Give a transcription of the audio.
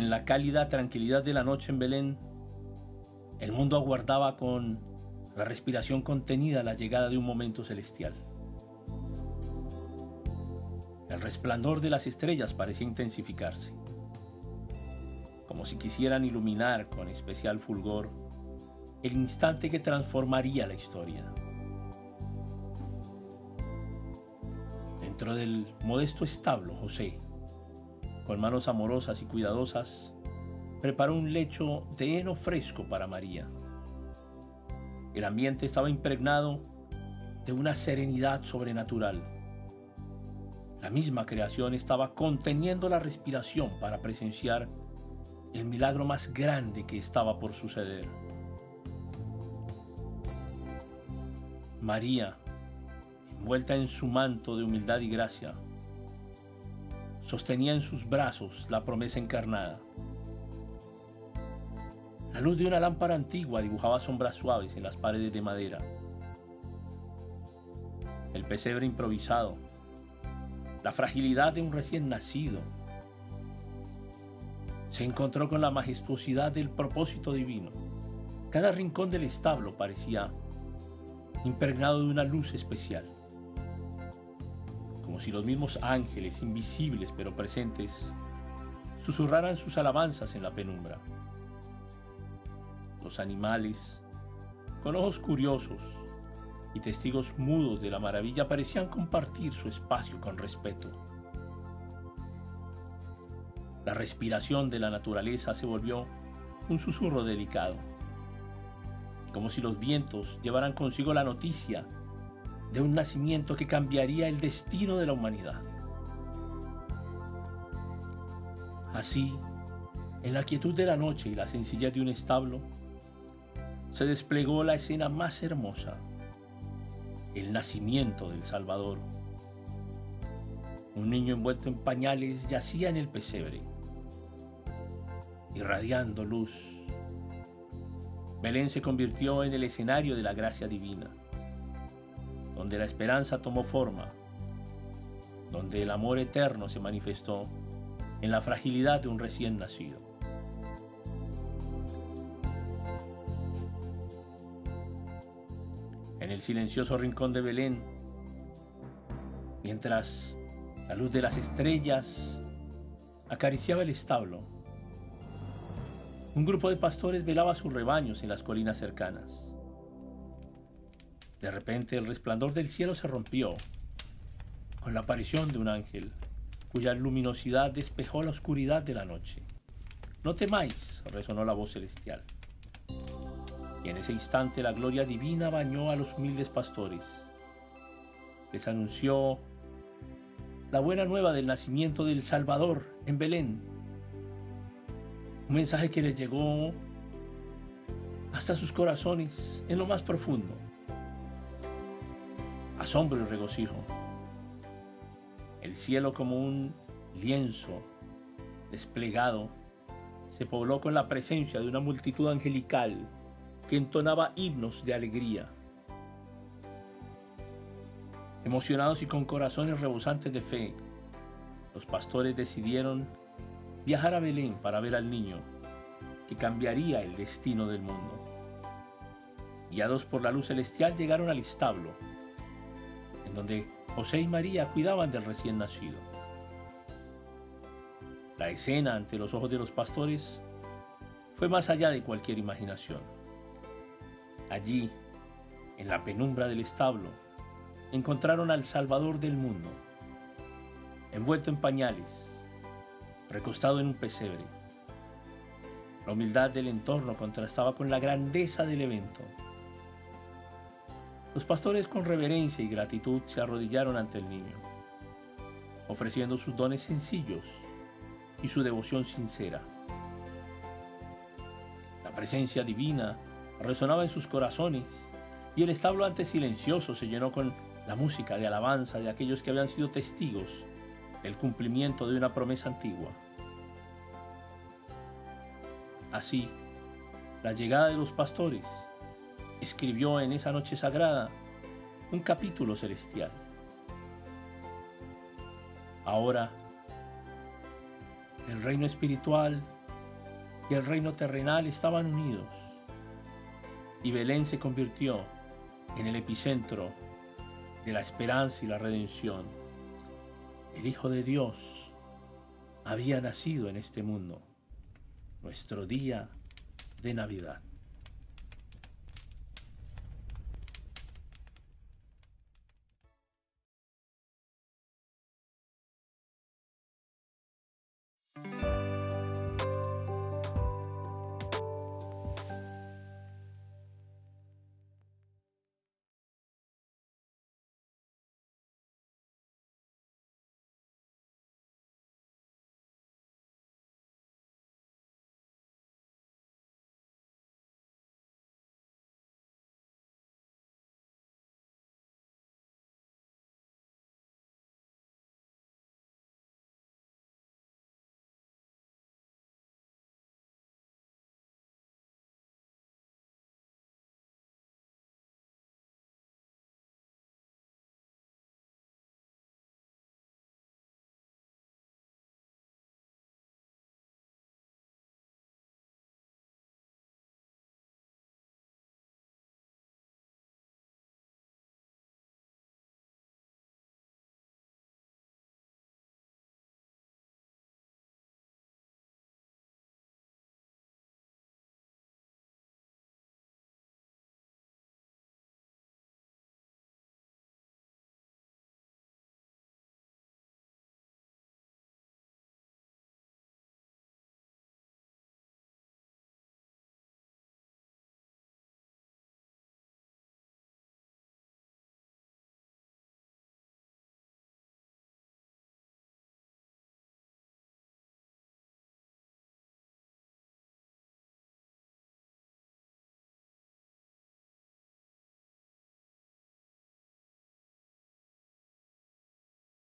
En la cálida tranquilidad de la noche en Belén, el mundo aguardaba con la respiración contenida la llegada de un momento celestial. El resplandor de las estrellas parecía intensificarse, como si quisieran iluminar con especial fulgor el instante que transformaría la historia. Dentro del modesto establo, José, con manos amorosas y cuidadosas, preparó un lecho de heno fresco para María. El ambiente estaba impregnado de una serenidad sobrenatural. La misma creación estaba conteniendo la respiración para presenciar el milagro más grande que estaba por suceder. María, envuelta en su manto de humildad y gracia, sostenía en sus brazos la promesa encarnada. La luz de una lámpara antigua dibujaba sombras suaves en las paredes de madera. El pesebre improvisado, la fragilidad de un recién nacido, se encontró con la majestuosidad del propósito divino. Cada rincón del establo parecía impregnado de una luz especial, como si los mismos ángeles, invisibles pero presentes, susurraran sus alabanzas en la penumbra. Los animales, con ojos curiosos y testigos mudos de la maravilla, parecían compartir su espacio con respeto. La respiración de la naturaleza se volvió un susurro delicado como si los vientos llevaran consigo la noticia de un nacimiento que cambiaría el destino de la humanidad. Así, en la quietud de la noche y la sencillez de un establo, se desplegó la escena más hermosa, el nacimiento del Salvador. Un niño envuelto en pañales yacía en el pesebre, irradiando luz Belén se convirtió en el escenario de la gracia divina, donde la esperanza tomó forma, donde el amor eterno se manifestó en la fragilidad de un recién nacido. En el silencioso rincón de Belén, mientras la luz de las estrellas acariciaba el establo, un grupo de pastores velaba sus rebaños en las colinas cercanas. De repente el resplandor del cielo se rompió con la aparición de un ángel cuya luminosidad despejó la oscuridad de la noche. No temáis, resonó la voz celestial. Y en ese instante la gloria divina bañó a los humildes pastores. Les anunció la buena nueva del nacimiento del Salvador en Belén, un mensaje que les llegó hasta sus corazones en lo más profundo. Asombro y regocijo. El cielo como un lienzo desplegado se pobló con la presencia de una multitud angelical que entonaba himnos de alegría. Emocionados y con corazones rebosantes de fe, los pastores decidieron viajar a Belén para ver al niño que cambiaría el destino del mundo. Guiados por la luz celestial llegaron al establo, donde José y María cuidaban del recién nacido. La escena ante los ojos de los pastores fue más allá de cualquier imaginación. Allí, en la penumbra del establo, encontraron al Salvador del mundo, envuelto en pañales, recostado en un pesebre. La humildad del entorno contrastaba con la grandeza del evento. Los pastores con reverencia y gratitud se arrodillaron ante el niño, ofreciendo sus dones sencillos y su devoción sincera. La presencia divina resonaba en sus corazones y el establo antes silencioso se llenó con la música de alabanza de aquellos que habían sido testigos el cumplimiento de una promesa antigua. Así, la llegada de los pastores escribió en esa noche sagrada un capítulo celestial. Ahora, el reino espiritual y el reino terrenal estaban unidos. Y Belén se convirtió en el epicentro de la esperanza y la redención. El Hijo de Dios había nacido en este mundo, nuestro día de Navidad.